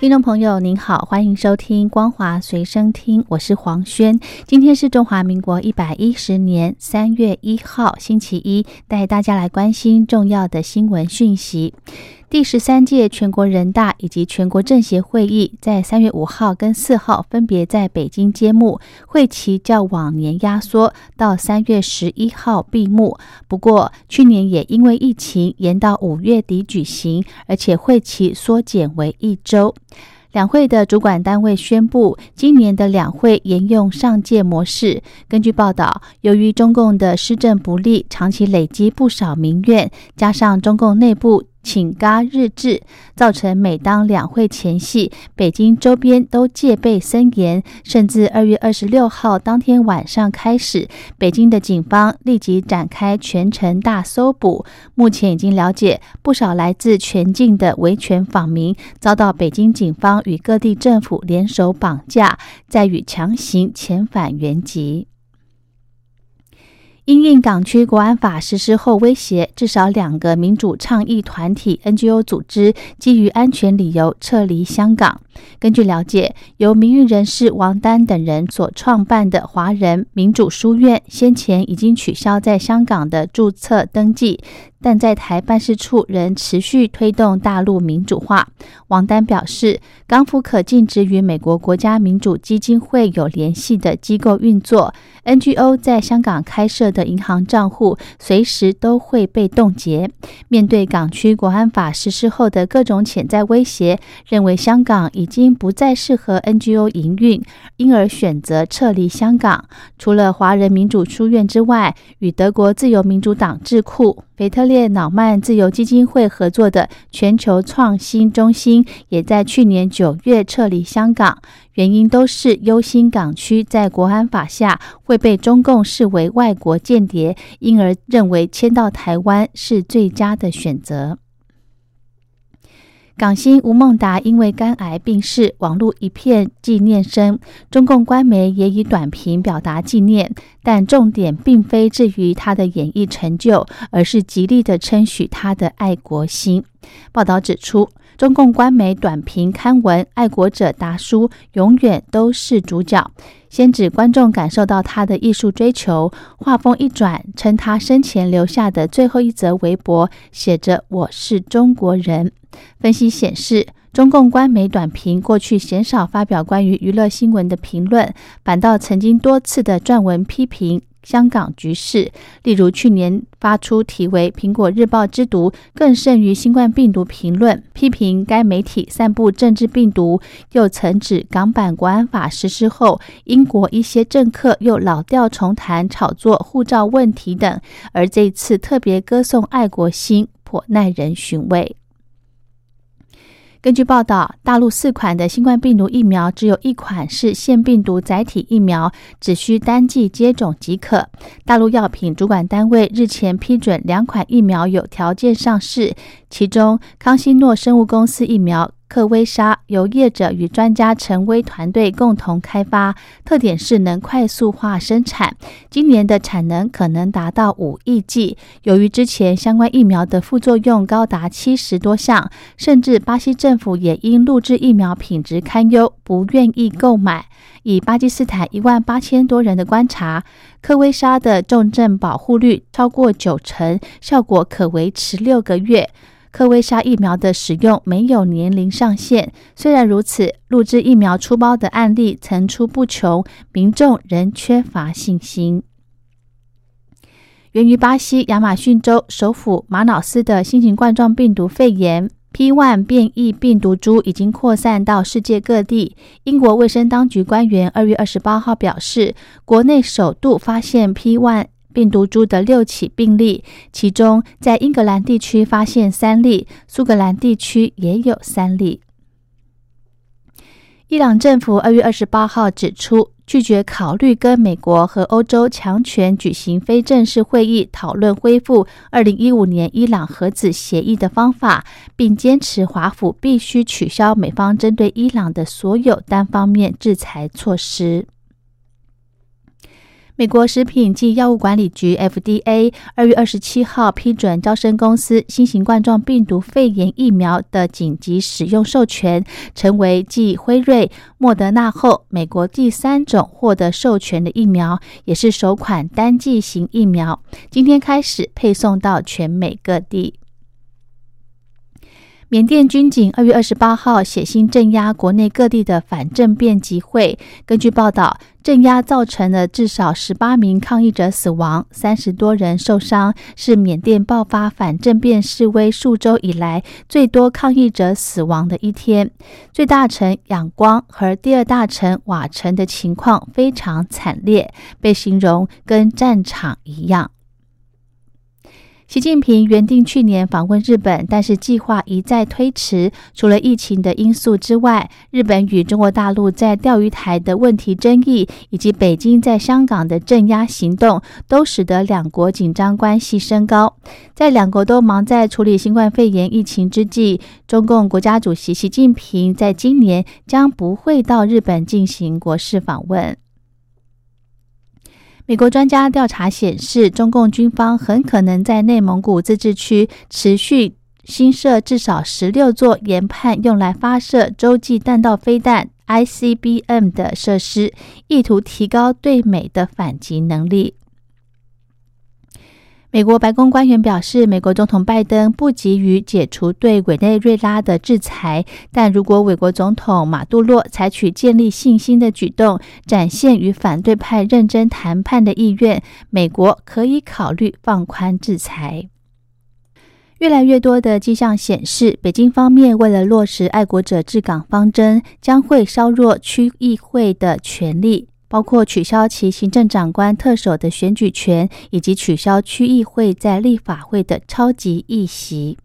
听众朋友您好，欢迎收听光华随身听，我是黄轩。今天是中华民国一百一十年三月一号，星期一，带大家来关心重要的新闻讯息。第十三届全国人大以及全国政协会议在三月五号跟四号分别在北京揭幕，会期较往年压缩到三月十一号闭幕。不过，去年也因为疫情延到五月底举行，而且会期缩减为一周。两会的主管单位宣布，今年的两会沿用上届模式。根据报道，由于中共的施政不力，长期累积不少民怨，加上中共内部。请嘎日志，造成每当两会前夕，北京周边都戒备森严，甚至二月二十六号当天晚上开始，北京的警方立即展开全城大搜捕。目前已经了解，不少来自全境的维权访民遭到北京警方与各地政府联手绑架，再予强行遣返原籍。因应港区国安法实施后威胁，至少两个民主倡议团体 NGO 组织基于安全理由撤离香港。根据了解，由民运人士王丹等人所创办的华人民主书院，先前已经取消在香港的注册登记。但在台办事处仍持续推动大陆民主化。王丹表示，港府可禁止与美国国家民主基金会有联系的机构运作，NGO 在香港开设的银行账户随时都会被冻结。面对港区国安法实施后的各种潜在威胁，认为香港已经不再适合 NGO 营运，因而选择撤离香港。除了华人民主书院之外，与德国自由民主党智库。腓特烈瑙曼自由基金会合作的全球创新中心，也在去年九月撤离香港，原因都是忧心港区在国安法下会被中共视为外国间谍，因而认为迁到台湾是最佳的选择。港星吴孟达因为肝癌病逝，网络一片纪念声。中共官媒也以短评表达纪念，但重点并非至于他的演艺成就，而是极力的称许他的爱国心。报道指出，中共官媒短评刊文：“爱国者达叔永远都是主角。”先指观众感受到他的艺术追求。画风一转，称他生前留下的最后一则微博写着：“我是中国人。”分析显示，中共官媒短评过去鲜少发表关于娱乐新闻的评论，反倒曾经多次的撰文批评香港局势。例如，去年发出题为《苹果日报之毒更胜于新冠病毒》评论，批评该媒体散布政治病毒；又曾指港版国安法实施后，英国一些政客又老调重弹，炒作护照问题等。而这次特别歌颂爱国心，颇耐人寻味。根据报道，大陆四款的新冠病毒疫苗只有一款是腺病毒载体疫苗，只需单剂接种即可。大陆药品主管单位日前批准两款疫苗有条件上市，其中康希诺生物公司疫苗。克威莎由业者与专家陈威团队共同开发，特点是能快速化生产，今年的产能可能达到五亿剂。由于之前相关疫苗的副作用高达七十多项，甚至巴西政府也因录制疫苗品质堪忧，不愿意购买。以巴基斯坦一万八千多人的观察，科威莎的重症保护率超过九成，效果可维持六个月。科威莎疫苗的使用没有年龄上限，虽然如此，录制疫苗出包的案例层出不穷，民众仍缺乏信心。源于巴西亚马逊州首府马瑙斯的新型冠状病毒肺炎 P1 变异病毒株已经扩散到世界各地。英国卫生当局官员二月二十八号表示，国内首度发现 P1。病毒株的六起病例，其中在英格兰地区发现三例，苏格兰地区也有三例。伊朗政府二月二十八号指出，拒绝考虑跟美国和欧洲强权举行非正式会议，讨论恢复二零一五年伊朗核子协议的方法，并坚持华府必须取消美方针对伊朗的所有单方面制裁措施。美国食品及药物管理局 （FDA） 二月二十七号批准招生公司新型冠状病毒肺炎疫苗的紧急使用授权，成为继辉瑞、莫德纳后，美国第三种获得授权的疫苗，也是首款单剂型疫苗。今天开始配送到全美各地。缅甸军警二月二十八号血腥镇压国内各地的反政变集会。根据报道，镇压造成了至少十八名抗议者死亡，三十多人受伤，是缅甸爆发反政变示威数周以来最多抗议者死亡的一天。最大城仰光和第二大城瓦城的情况非常惨烈，被形容跟战场一样。习近平原定去年访问日本，但是计划一再推迟。除了疫情的因素之外，日本与中国大陆在钓鱼台的问题争议，以及北京在香港的镇压行动，都使得两国紧张关系升高。在两国都忙在处理新冠肺炎疫情之际，中共国家主席习近平在今年将不会到日本进行国事访问。美国专家调查显示，中共军方很可能在内蒙古自治区持续新设至少十六座研判用来发射洲际弹道飞弹 （ICBM） 的设施，意图提高对美的反击能力。美国白宫官员表示，美国总统拜登不急于解除对委内瑞拉的制裁，但如果美国总统马杜洛采取建立信心的举动，展现与反对派认真谈判的意愿，美国可以考虑放宽制裁。越来越多的迹象显示，北京方面为了落实爱国者治港方针，将会削弱区议会的权力。包括取消其行政长官特首的选举权，以及取消区议会在立法会的超级议席。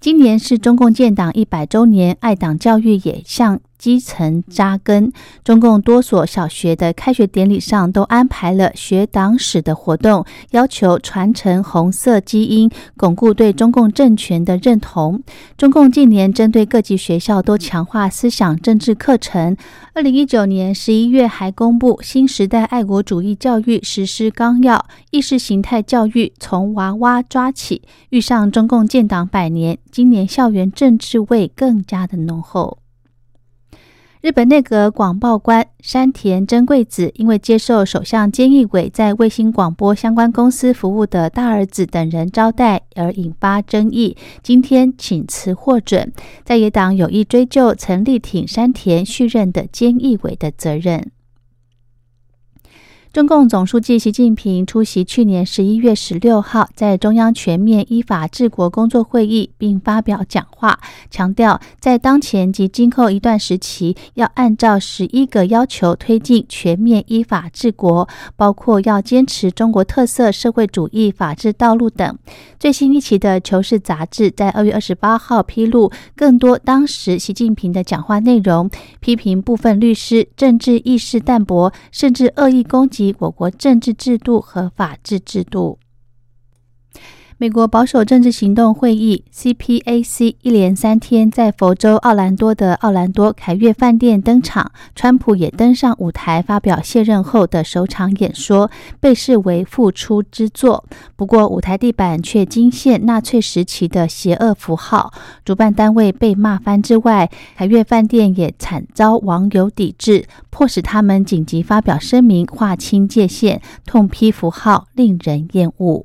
今年是中共建党一百周年，爱党教育也向基层扎根。中共多所小学的开学典礼上都安排了学党史的活动，要求传承红色基因，巩固对中共政权的认同。中共近年针对各级学校都强化思想政治课程。二零一九年十一月还公布《新时代爱国主义教育实施纲要》，意识形态教育从娃娃抓起。遇上中共建党百年。今年校园政治味更加的浓厚。日本内阁广报官山田真贵子因为接受首相菅义伟在卫星广播相关公司服务的大儿子等人招待而引发争议，今天请辞获准。在野党有意追究曾力挺山田续任的菅义伟的责任。中共总书记习近平出席去年十一月十六号在中央全面依法治国工作会议，并发表讲话，强调在当前及今后一段时期，要按照十一个要求推进全面依法治国，包括要坚持中国特色社会主义法治道路等。最新一期的《求是》杂志在二月二十八号披露更多当时习近平的讲话内容，批评部分律师政治意识淡薄，甚至恶意攻击。及我国政治制度和法治制度。美国保守政治行动会议 （CPAC） 一连三天在佛州奥兰多的奥兰多凯悦饭店登场，川普也登上舞台发表卸任后的首场演说，被视为复出之作。不过，舞台地板却惊现纳粹时期的邪恶符号，主办单位被骂翻之外，凯悦饭店也惨遭网友抵制，迫使他们紧急发表声明，划清界限，痛批符号令人厌恶。